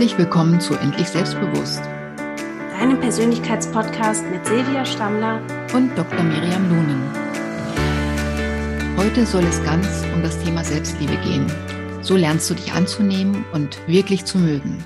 Herzlich willkommen zu Endlich Selbstbewusst. Deinem Persönlichkeitspodcast mit Silvia Stammler und Dr. Miriam Lunen. Heute soll es ganz um das Thema Selbstliebe gehen. So lernst du dich anzunehmen und wirklich zu mögen.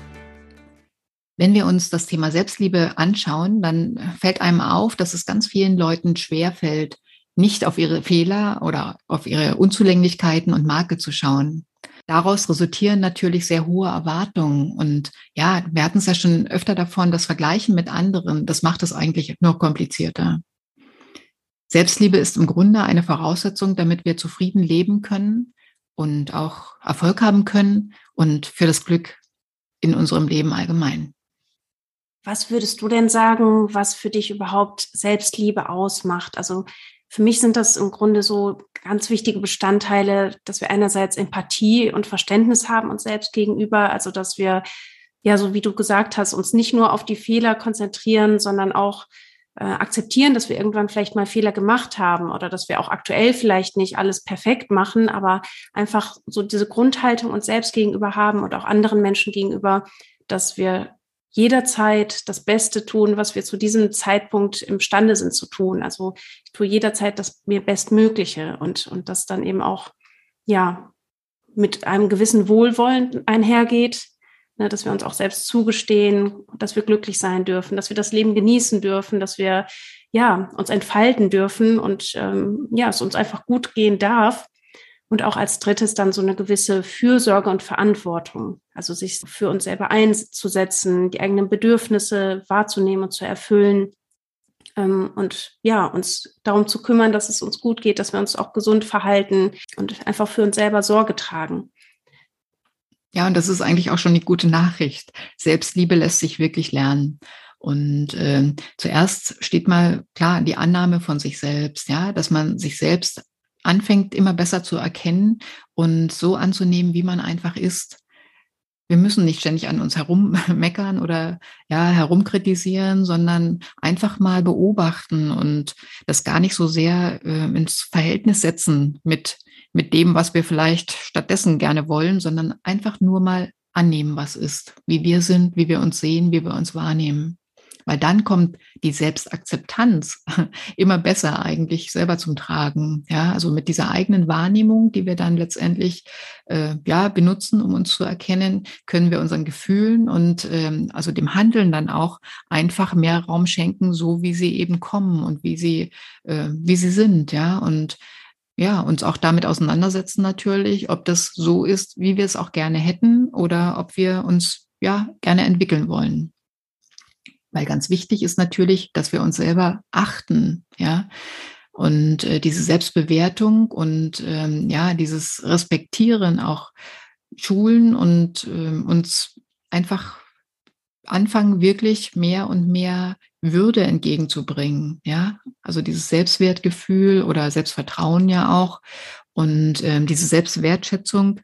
Wenn wir uns das Thema Selbstliebe anschauen, dann fällt einem auf, dass es ganz vielen Leuten schwer fällt, nicht auf ihre Fehler oder auf ihre Unzulänglichkeiten und Makel zu schauen daraus resultieren natürlich sehr hohe Erwartungen. Und ja, wir hatten es ja schon öfter davon, das Vergleichen mit anderen, das macht es eigentlich nur komplizierter. Selbstliebe ist im Grunde eine Voraussetzung, damit wir zufrieden leben können und auch Erfolg haben können und für das Glück in unserem Leben allgemein. Was würdest du denn sagen, was für dich überhaupt Selbstliebe ausmacht? Also für mich sind das im Grunde so ganz wichtige Bestandteile, dass wir einerseits Empathie und Verständnis haben uns selbst gegenüber, also dass wir, ja, so wie du gesagt hast, uns nicht nur auf die Fehler konzentrieren, sondern auch äh, akzeptieren, dass wir irgendwann vielleicht mal Fehler gemacht haben oder dass wir auch aktuell vielleicht nicht alles perfekt machen, aber einfach so diese Grundhaltung uns selbst gegenüber haben und auch anderen Menschen gegenüber, dass wir jederzeit das Beste tun, was wir zu diesem Zeitpunkt imstande sind zu tun. Also ich tue jederzeit das mir Bestmögliche und, und das dann eben auch, ja, mit einem gewissen Wohlwollen einhergeht, ne, dass wir uns auch selbst zugestehen, dass wir glücklich sein dürfen, dass wir das Leben genießen dürfen, dass wir, ja, uns entfalten dürfen und, ähm, ja, es uns einfach gut gehen darf. Und auch als drittes dann so eine gewisse Fürsorge und Verantwortung. Also sich für uns selber einzusetzen, die eigenen Bedürfnisse wahrzunehmen und zu erfüllen. Ähm, und ja, uns darum zu kümmern, dass es uns gut geht, dass wir uns auch gesund verhalten und einfach für uns selber Sorge tragen. Ja, und das ist eigentlich auch schon die gute Nachricht. Selbstliebe lässt sich wirklich lernen. Und äh, zuerst steht mal klar die Annahme von sich selbst, ja, dass man sich selbst anfängt, immer besser zu erkennen und so anzunehmen, wie man einfach ist. Wir müssen nicht ständig an uns herummeckern oder ja, herumkritisieren, sondern einfach mal beobachten und das gar nicht so sehr äh, ins Verhältnis setzen mit, mit dem, was wir vielleicht stattdessen gerne wollen, sondern einfach nur mal annehmen, was ist, wie wir sind, wie wir uns sehen, wie wir uns wahrnehmen. Weil dann kommt die Selbstakzeptanz immer besser eigentlich selber zum Tragen. Ja, also mit dieser eigenen Wahrnehmung, die wir dann letztendlich äh, ja benutzen, um uns zu erkennen, können wir unseren Gefühlen und ähm, also dem Handeln dann auch einfach mehr Raum schenken, so wie sie eben kommen und wie sie äh, wie sie sind. Ja und ja, uns auch damit auseinandersetzen natürlich, ob das so ist, wie wir es auch gerne hätten oder ob wir uns ja gerne entwickeln wollen. Weil ganz wichtig ist natürlich, dass wir uns selber achten, ja. Und äh, diese Selbstbewertung und ähm, ja, dieses Respektieren auch schulen und äh, uns einfach anfangen, wirklich mehr und mehr Würde entgegenzubringen. Ja, also dieses Selbstwertgefühl oder Selbstvertrauen ja auch und ähm, diese Selbstwertschätzung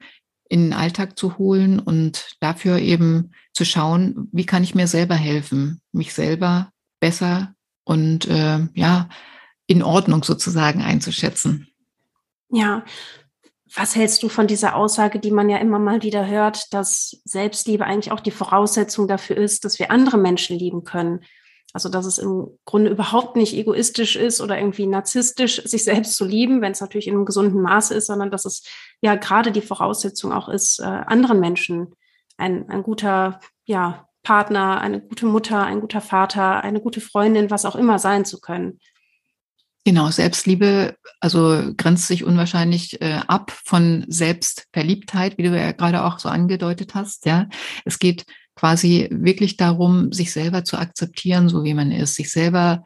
in den Alltag zu holen und dafür eben zu schauen, wie kann ich mir selber helfen, mich selber besser und äh, ja, in Ordnung sozusagen einzuschätzen. Ja, was hältst du von dieser Aussage, die man ja immer mal wieder hört, dass Selbstliebe eigentlich auch die Voraussetzung dafür ist, dass wir andere Menschen lieben können? Also, dass es im Grunde überhaupt nicht egoistisch ist oder irgendwie narzisstisch, sich selbst zu lieben, wenn es natürlich in einem gesunden Maße ist, sondern dass es ja gerade die Voraussetzung auch ist, äh, anderen Menschen ein, ein guter, ja, Partner, eine gute Mutter, ein guter Vater, eine gute Freundin, was auch immer sein zu können. Genau, Selbstliebe, also grenzt sich unwahrscheinlich äh, ab von Selbstverliebtheit, wie du ja gerade auch so angedeutet hast. Ja, es geht quasi wirklich darum, sich selber zu akzeptieren, so wie man ist, sich selber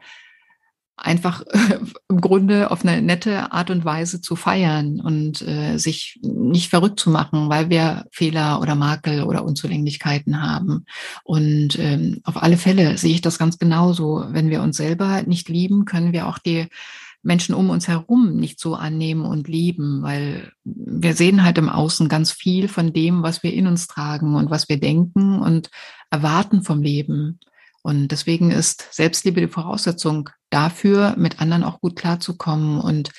einfach im Grunde auf eine nette Art und Weise zu feiern und äh, sich nicht verrückt zu machen, weil wir Fehler oder Makel oder Unzulänglichkeiten haben. Und ähm, auf alle Fälle sehe ich das ganz genauso. Wenn wir uns selber nicht lieben, können wir auch die Menschen um uns herum nicht so annehmen und lieben, weil wir sehen halt im Außen ganz viel von dem, was wir in uns tragen und was wir denken und erwarten vom Leben. Und deswegen ist Selbstliebe die Voraussetzung dafür, mit anderen auch gut klarzukommen und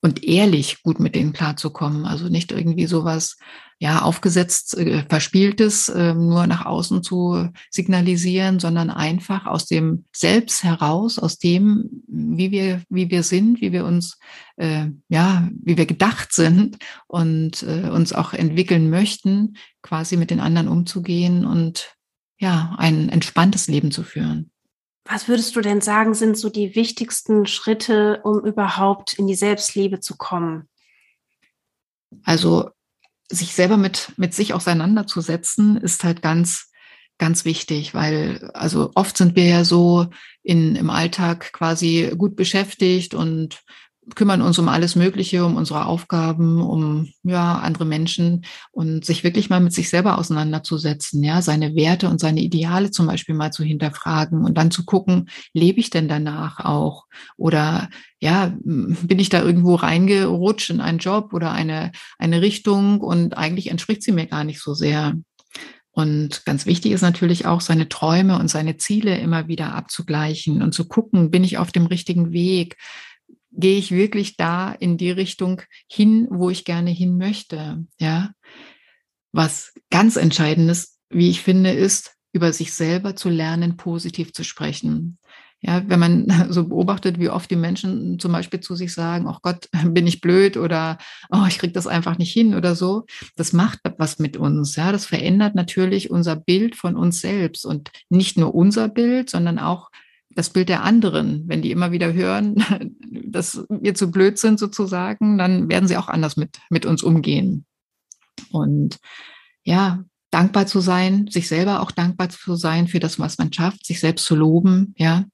und ehrlich gut mit denen klarzukommen. Also nicht irgendwie sowas, ja, aufgesetzt, äh, verspieltes, äh, nur nach außen zu signalisieren, sondern einfach aus dem Selbst heraus, aus dem, wie wir, wie wir sind, wie wir uns, äh, ja, wie wir gedacht sind und äh, uns auch entwickeln möchten, quasi mit den anderen umzugehen und ja, ein entspanntes Leben zu führen. Was würdest du denn sagen, sind so die wichtigsten Schritte, um überhaupt in die Selbstliebe zu kommen? Also sich selber mit, mit sich auseinanderzusetzen, ist halt ganz, ganz wichtig, weil also oft sind wir ja so in, im Alltag quasi gut beschäftigt und kümmern uns um alles Mögliche, um unsere Aufgaben, um ja andere Menschen und sich wirklich mal mit sich selber auseinanderzusetzen, ja, seine Werte und seine Ideale zum Beispiel mal zu hinterfragen und dann zu gucken, lebe ich denn danach auch oder ja, bin ich da irgendwo reingerutscht in einen Job oder eine eine Richtung und eigentlich entspricht sie mir gar nicht so sehr. Und ganz wichtig ist natürlich auch, seine Träume und seine Ziele immer wieder abzugleichen und zu gucken, bin ich auf dem richtigen Weg? Gehe ich wirklich da in die Richtung hin, wo ich gerne hin möchte. Ja, was ganz entscheidend ist, wie ich finde, ist, über sich selber zu lernen, positiv zu sprechen. Ja, wenn man so beobachtet, wie oft die Menschen zum Beispiel zu sich sagen, oh Gott, bin ich blöd oder oh, ich krieg das einfach nicht hin oder so, das macht was mit uns. Ja, das verändert natürlich unser Bild von uns selbst und nicht nur unser Bild, sondern auch das Bild der anderen. Wenn die immer wieder hören, dass wir zu blöd sind sozusagen, dann werden sie auch anders mit, mit uns umgehen. Und ja, dankbar zu sein, sich selber auch dankbar zu sein für das, was man schafft, sich selbst zu loben, ja.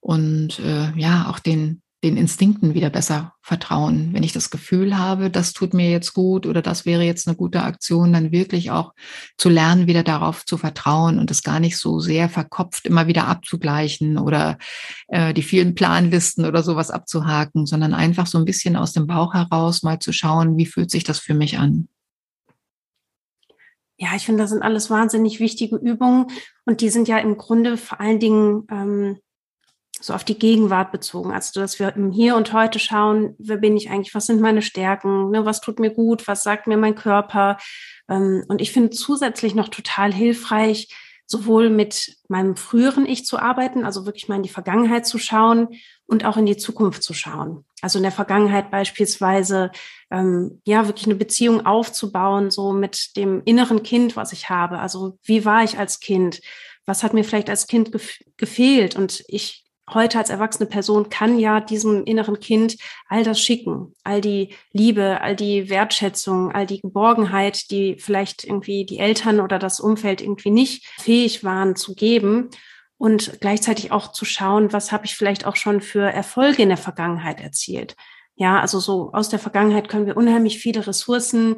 Und äh, ja, auch den, den Instinkten wieder besser vertrauen. Wenn ich das Gefühl habe, das tut mir jetzt gut oder das wäre jetzt eine gute Aktion, dann wirklich auch zu lernen, wieder darauf zu vertrauen und es gar nicht so sehr verkopft immer wieder abzugleichen oder äh, die vielen Planlisten oder sowas abzuhaken, sondern einfach so ein bisschen aus dem Bauch heraus mal zu schauen, wie fühlt sich das für mich an. Ja, ich finde, das sind alles wahnsinnig wichtige Übungen und die sind ja im Grunde vor allen Dingen ähm, so auf die Gegenwart bezogen. Also, dass wir im Hier und Heute schauen, wer bin ich eigentlich, was sind meine Stärken, ne, was tut mir gut, was sagt mir mein Körper. Ähm, und ich finde zusätzlich noch total hilfreich, sowohl mit meinem früheren Ich zu arbeiten, also wirklich mal in die Vergangenheit zu schauen und auch in die Zukunft zu schauen. Also in der Vergangenheit beispielsweise, ähm, ja, wirklich eine Beziehung aufzubauen, so mit dem inneren Kind, was ich habe. Also wie war ich als Kind? Was hat mir vielleicht als Kind gef gefehlt? Und ich heute als erwachsene Person kann ja diesem inneren Kind all das schicken, all die Liebe, all die Wertschätzung, all die Geborgenheit, die vielleicht irgendwie die Eltern oder das Umfeld irgendwie nicht fähig waren zu geben und gleichzeitig auch zu schauen, was habe ich vielleicht auch schon für Erfolge in der Vergangenheit erzielt. Ja, also so aus der Vergangenheit können wir unheimlich viele Ressourcen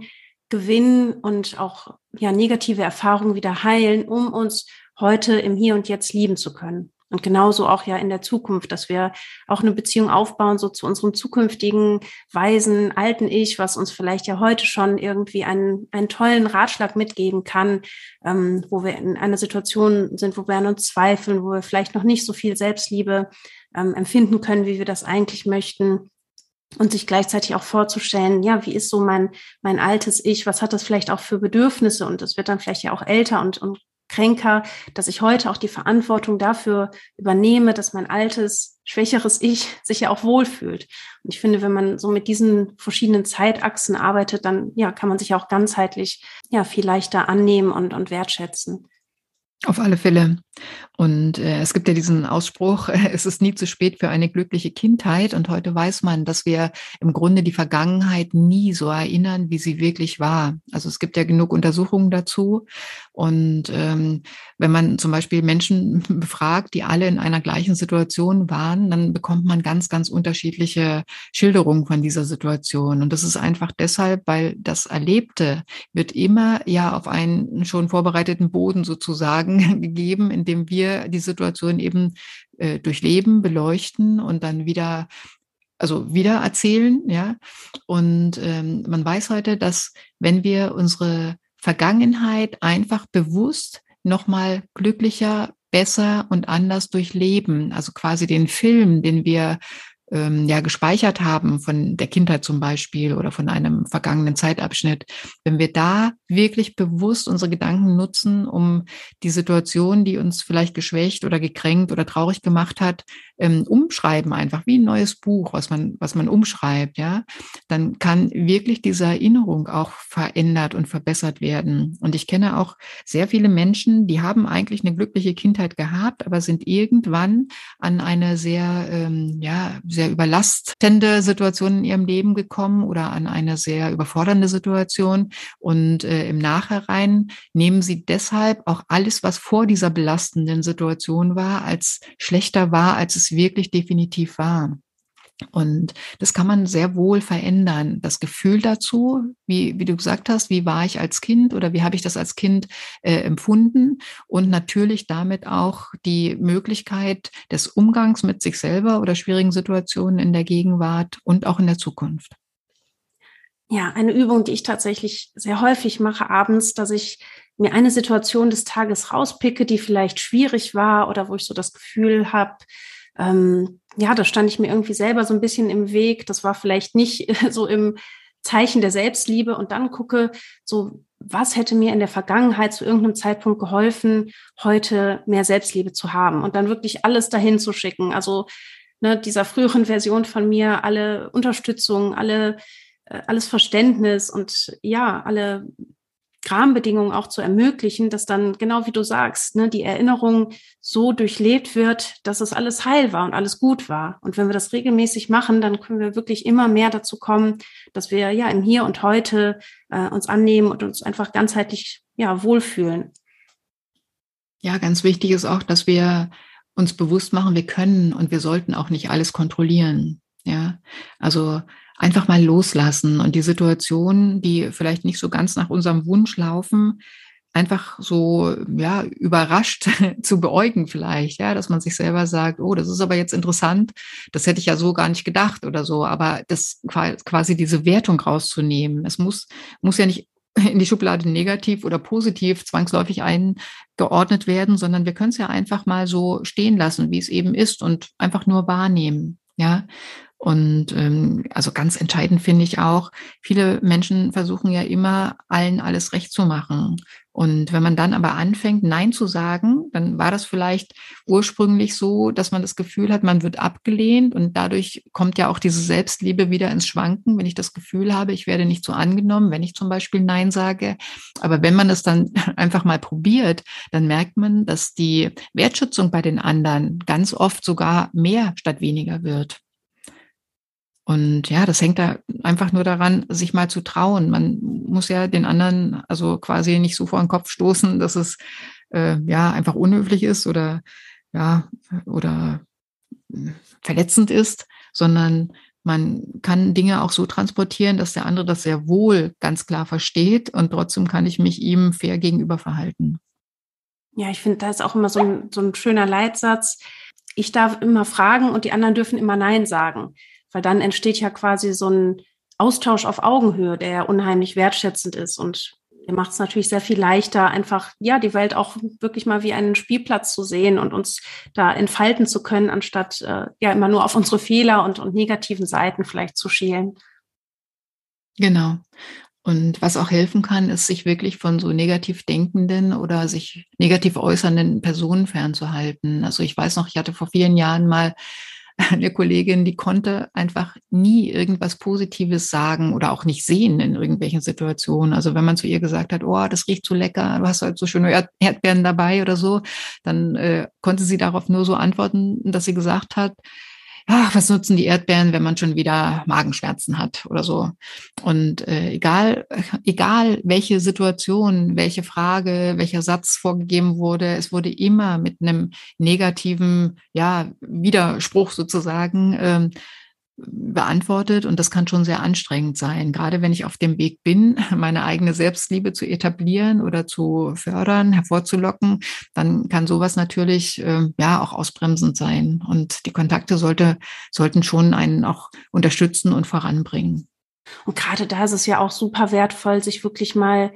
gewinnen und auch ja negative Erfahrungen wieder heilen, um uns heute im Hier und Jetzt lieben zu können. Und genauso auch ja in der Zukunft, dass wir auch eine Beziehung aufbauen, so zu unserem zukünftigen weisen, alten Ich, was uns vielleicht ja heute schon irgendwie einen, einen tollen Ratschlag mitgeben kann, ähm, wo wir in einer Situation sind, wo wir an uns zweifeln, wo wir vielleicht noch nicht so viel Selbstliebe ähm, empfinden können, wie wir das eigentlich möchten. Und sich gleichzeitig auch vorzustellen, ja, wie ist so mein, mein altes Ich, was hat das vielleicht auch für Bedürfnisse? Und das wird dann vielleicht ja auch älter und, und kränker, dass ich heute auch die Verantwortung dafür übernehme, dass mein altes, schwächeres Ich sich ja auch wohlfühlt. Und ich finde, wenn man so mit diesen verschiedenen Zeitachsen arbeitet, dann ja, kann man sich auch ganzheitlich ja viel leichter annehmen und, und wertschätzen. Auf alle Fälle. Und äh, es gibt ja diesen Ausspruch, äh, es ist nie zu spät für eine glückliche Kindheit. Und heute weiß man, dass wir im Grunde die Vergangenheit nie so erinnern, wie sie wirklich war. Also es gibt ja genug Untersuchungen dazu. Und ähm, wenn man zum Beispiel Menschen befragt, die alle in einer gleichen Situation waren, dann bekommt man ganz, ganz unterschiedliche Schilderungen von dieser Situation. Und das ist einfach deshalb, weil das Erlebte wird immer ja auf einen schon vorbereiteten Boden sozusagen gegeben, in dem wir die Situation eben äh, durchleben, beleuchten und dann wieder also wieder erzählen, ja. Und ähm, man weiß heute, dass wenn wir unsere Vergangenheit einfach bewusst nochmal glücklicher, besser und anders durchleben, also quasi den Film, den wir ähm, ja gespeichert haben von der Kindheit zum Beispiel oder von einem vergangenen Zeitabschnitt, wenn wir da wirklich bewusst unsere Gedanken nutzen, um die Situation, die uns vielleicht geschwächt oder gekränkt oder traurig gemacht hat, ähm, umschreiben einfach wie ein neues Buch, was man was man umschreibt, ja, dann kann wirklich diese Erinnerung auch verändert und verbessert werden. Und ich kenne auch sehr viele Menschen, die haben eigentlich eine glückliche Kindheit gehabt, aber sind irgendwann an eine sehr ähm, ja sehr überlastende Situation in ihrem Leben gekommen oder an eine sehr überfordernde Situation und äh, im Nachhinein nehmen sie deshalb auch alles, was vor dieser belastenden Situation war, als schlechter war, als es wirklich definitiv war. Und das kann man sehr wohl verändern. Das Gefühl dazu, wie, wie du gesagt hast, wie war ich als Kind oder wie habe ich das als Kind äh, empfunden? Und natürlich damit auch die Möglichkeit des Umgangs mit sich selber oder schwierigen Situationen in der Gegenwart und auch in der Zukunft. Ja, eine Übung, die ich tatsächlich sehr häufig mache abends, dass ich mir eine Situation des Tages rauspicke, die vielleicht schwierig war oder wo ich so das Gefühl habe, ähm, ja, da stand ich mir irgendwie selber so ein bisschen im Weg. Das war vielleicht nicht so im Zeichen der Selbstliebe und dann gucke, so was hätte mir in der Vergangenheit zu irgendeinem Zeitpunkt geholfen, heute mehr Selbstliebe zu haben und dann wirklich alles dahin zu schicken. Also ne, dieser früheren Version von mir, alle Unterstützung, alle äh, alles Verständnis und ja, alle Rahmenbedingungen auch zu ermöglichen, dass dann, genau wie du sagst, ne, die Erinnerung so durchlebt wird, dass es alles heil war und alles gut war. Und wenn wir das regelmäßig machen, dann können wir wirklich immer mehr dazu kommen, dass wir ja im Hier und Heute äh, uns annehmen und uns einfach ganzheitlich ja wohlfühlen. Ja, ganz wichtig ist auch, dass wir uns bewusst machen, wir können und wir sollten auch nicht alles kontrollieren. Ja, also einfach mal loslassen und die Situationen, die vielleicht nicht so ganz nach unserem Wunsch laufen, einfach so ja überrascht zu beäugen vielleicht, ja, dass man sich selber sagt, oh, das ist aber jetzt interessant, das hätte ich ja so gar nicht gedacht oder so, aber das quasi diese Wertung rauszunehmen. Es muss muss ja nicht in die Schublade negativ oder positiv zwangsläufig eingeordnet werden, sondern wir können es ja einfach mal so stehen lassen, wie es eben ist und einfach nur wahrnehmen. Ja, und ähm, also ganz entscheidend finde ich auch, viele Menschen versuchen ja immer, allen alles recht zu machen. Und wenn man dann aber anfängt, Nein zu sagen, dann war das vielleicht ursprünglich so, dass man das Gefühl hat, man wird abgelehnt und dadurch kommt ja auch diese Selbstliebe wieder ins Schwanken, wenn ich das Gefühl habe, ich werde nicht so angenommen, wenn ich zum Beispiel Nein sage. Aber wenn man das dann einfach mal probiert, dann merkt man, dass die Wertschätzung bei den anderen ganz oft sogar mehr statt weniger wird. Und ja, das hängt da einfach nur daran, sich mal zu trauen. Man muss ja den anderen also quasi nicht so vor den Kopf stoßen, dass es äh, ja einfach unhöflich ist oder ja oder verletzend ist, sondern man kann Dinge auch so transportieren, dass der andere das sehr wohl ganz klar versteht und trotzdem kann ich mich ihm fair gegenüber verhalten. Ja, ich finde, da ist auch immer so ein, so ein schöner Leitsatz. Ich darf immer fragen und die anderen dürfen immer Nein sagen weil dann entsteht ja quasi so ein Austausch auf Augenhöhe, der ja unheimlich wertschätzend ist und der macht es natürlich sehr viel leichter, einfach ja die Welt auch wirklich mal wie einen Spielplatz zu sehen und uns da entfalten zu können, anstatt äh, ja immer nur auf unsere Fehler und, und negativen Seiten vielleicht zu schielen. Genau. Und was auch helfen kann, ist, sich wirklich von so negativ denkenden oder sich negativ äußernden Personen fernzuhalten. Also ich weiß noch, ich hatte vor vielen Jahren mal eine Kollegin, die konnte einfach nie irgendwas Positives sagen oder auch nicht sehen in irgendwelchen Situationen. Also wenn man zu ihr gesagt hat, oh, das riecht so lecker, du hast halt so schöne Erdbeeren dabei oder so, dann äh, konnte sie darauf nur so antworten, dass sie gesagt hat, ach, was nutzen die Erdbeeren, wenn man schon wieder Magenschmerzen hat oder so. Und äh, egal, egal welche Situation, welche Frage, welcher Satz vorgegeben wurde, es wurde immer mit einem negativen, ja, Widerspruch sozusagen ähm, beantwortet und das kann schon sehr anstrengend sein. Gerade wenn ich auf dem Weg bin, meine eigene Selbstliebe zu etablieren oder zu fördern, hervorzulocken, dann kann sowas natürlich äh, ja auch ausbremsend sein und die Kontakte sollte sollten schon einen auch unterstützen und voranbringen. Und gerade da ist es ja auch super wertvoll, sich wirklich mal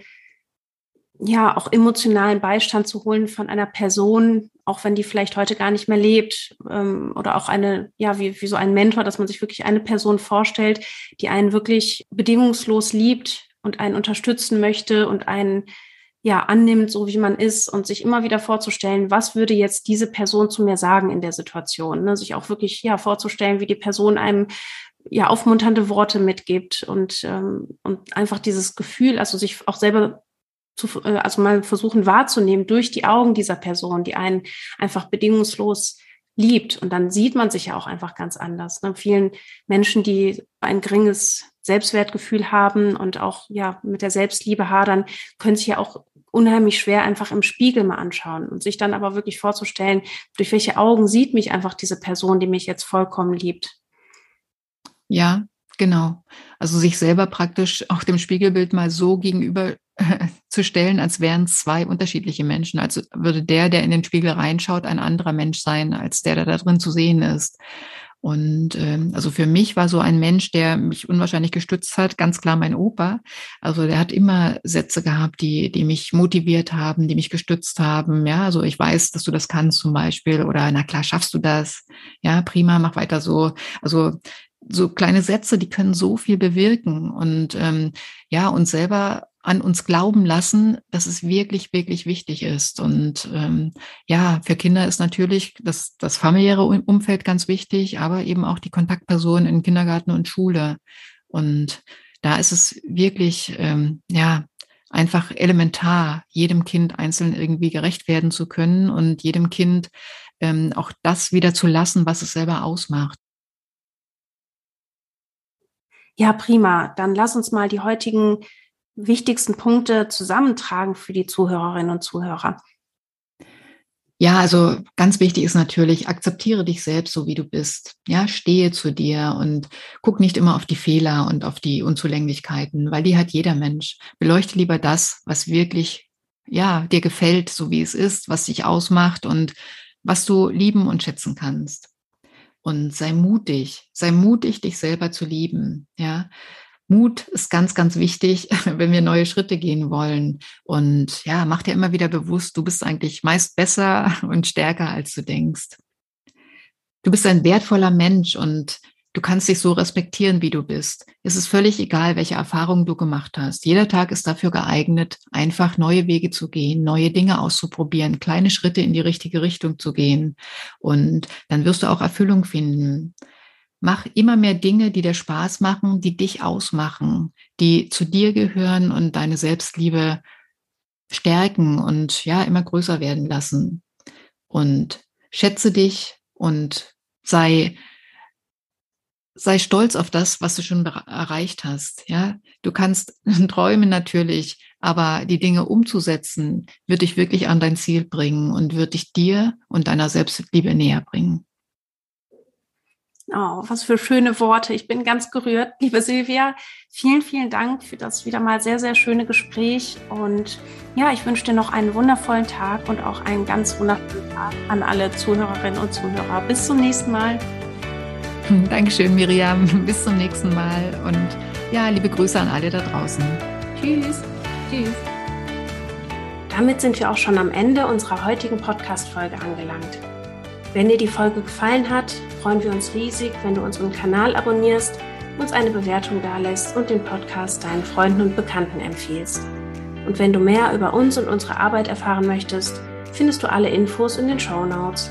ja auch emotionalen Beistand zu holen von einer Person, auch wenn die vielleicht heute gar nicht mehr lebt, ähm, oder auch eine, ja, wie, wie so ein Mentor, dass man sich wirklich eine Person vorstellt, die einen wirklich bedingungslos liebt und einen unterstützen möchte und einen ja annimmt, so wie man ist und sich immer wieder vorzustellen, was würde jetzt diese Person zu mir sagen in der Situation, ne? sich auch wirklich ja vorzustellen, wie die Person einem ja aufmunternde Worte mitgibt und ähm, und einfach dieses Gefühl, also sich auch selber zu, äh, also mal versuchen wahrzunehmen durch die Augen dieser Person, die einen einfach bedingungslos liebt. Und dann sieht man sich ja auch einfach ganz anders. Ne? Vielen Menschen, die ein geringes Selbstwertgefühl haben und auch ja mit der Selbstliebe hadern, können sich ja auch unheimlich schwer einfach im Spiegel mal anschauen und sich dann aber wirklich vorzustellen, durch welche Augen sieht mich einfach diese Person, die mich jetzt vollkommen liebt. Ja, genau. Also sich selber praktisch auch dem Spiegelbild mal so gegenüber zu stellen, als wären zwei unterschiedliche Menschen. Also würde der, der in den Spiegel reinschaut, ein anderer Mensch sein, als der, der da drin zu sehen ist. Und ähm, also für mich war so ein Mensch, der mich unwahrscheinlich gestützt hat, ganz klar mein Opa. Also der hat immer Sätze gehabt, die, die mich motiviert haben, die mich gestützt haben. Ja, also ich weiß, dass du das kannst zum Beispiel. Oder na klar, schaffst du das. Ja, prima, mach weiter so. Also so kleine Sätze, die können so viel bewirken und ähm, ja, uns selber an uns glauben lassen, dass es wirklich, wirklich wichtig ist. Und ähm, ja, für Kinder ist natürlich das, das familiäre Umfeld ganz wichtig, aber eben auch die Kontaktpersonen in Kindergarten und Schule. Und da ist es wirklich, ähm, ja, einfach elementar, jedem Kind einzeln irgendwie gerecht werden zu können und jedem Kind ähm, auch das wieder zu lassen, was es selber ausmacht. Ja, prima. Dann lass uns mal die heutigen wichtigsten Punkte zusammentragen für die Zuhörerinnen und Zuhörer? Ja, also ganz wichtig ist natürlich, akzeptiere dich selbst so wie du bist. Ja, stehe zu dir und guck nicht immer auf die Fehler und auf die Unzulänglichkeiten, weil die hat jeder Mensch. Beleuchte lieber das, was wirklich, ja, dir gefällt, so wie es ist, was dich ausmacht und was du lieben und schätzen kannst. Und sei mutig, sei mutig, dich selber zu lieben. Ja, Mut ist ganz, ganz wichtig, wenn wir neue Schritte gehen wollen. Und ja, mach dir immer wieder bewusst, du bist eigentlich meist besser und stärker, als du denkst. Du bist ein wertvoller Mensch und du kannst dich so respektieren, wie du bist. Es ist völlig egal, welche Erfahrungen du gemacht hast. Jeder Tag ist dafür geeignet, einfach neue Wege zu gehen, neue Dinge auszuprobieren, kleine Schritte in die richtige Richtung zu gehen. Und dann wirst du auch Erfüllung finden. Mach immer mehr Dinge, die dir Spaß machen, die dich ausmachen, die zu dir gehören und deine Selbstliebe stärken und ja, immer größer werden lassen. Und schätze dich und sei, sei stolz auf das, was du schon erreicht hast. Ja, du kannst träumen natürlich, aber die Dinge umzusetzen, wird dich wirklich an dein Ziel bringen und wird dich dir und deiner Selbstliebe näher bringen. Oh, was für schöne Worte. Ich bin ganz gerührt. Liebe Silvia, vielen, vielen Dank für das wieder mal sehr, sehr schöne Gespräch. Und ja, ich wünsche dir noch einen wundervollen Tag und auch einen ganz wundervollen Tag an alle Zuhörerinnen und Zuhörer. Bis zum nächsten Mal. Dankeschön, Miriam. Bis zum nächsten Mal. Und ja, liebe Grüße an alle da draußen. Tschüss. Tschüss. Damit sind wir auch schon am Ende unserer heutigen Podcast-Folge angelangt. Wenn dir die Folge gefallen hat, freuen wir uns riesig, wenn du unseren Kanal abonnierst, uns eine Bewertung dalässt und den Podcast deinen Freunden und Bekannten empfiehlst. Und wenn du mehr über uns und unsere Arbeit erfahren möchtest, findest du alle Infos in den Show Notes.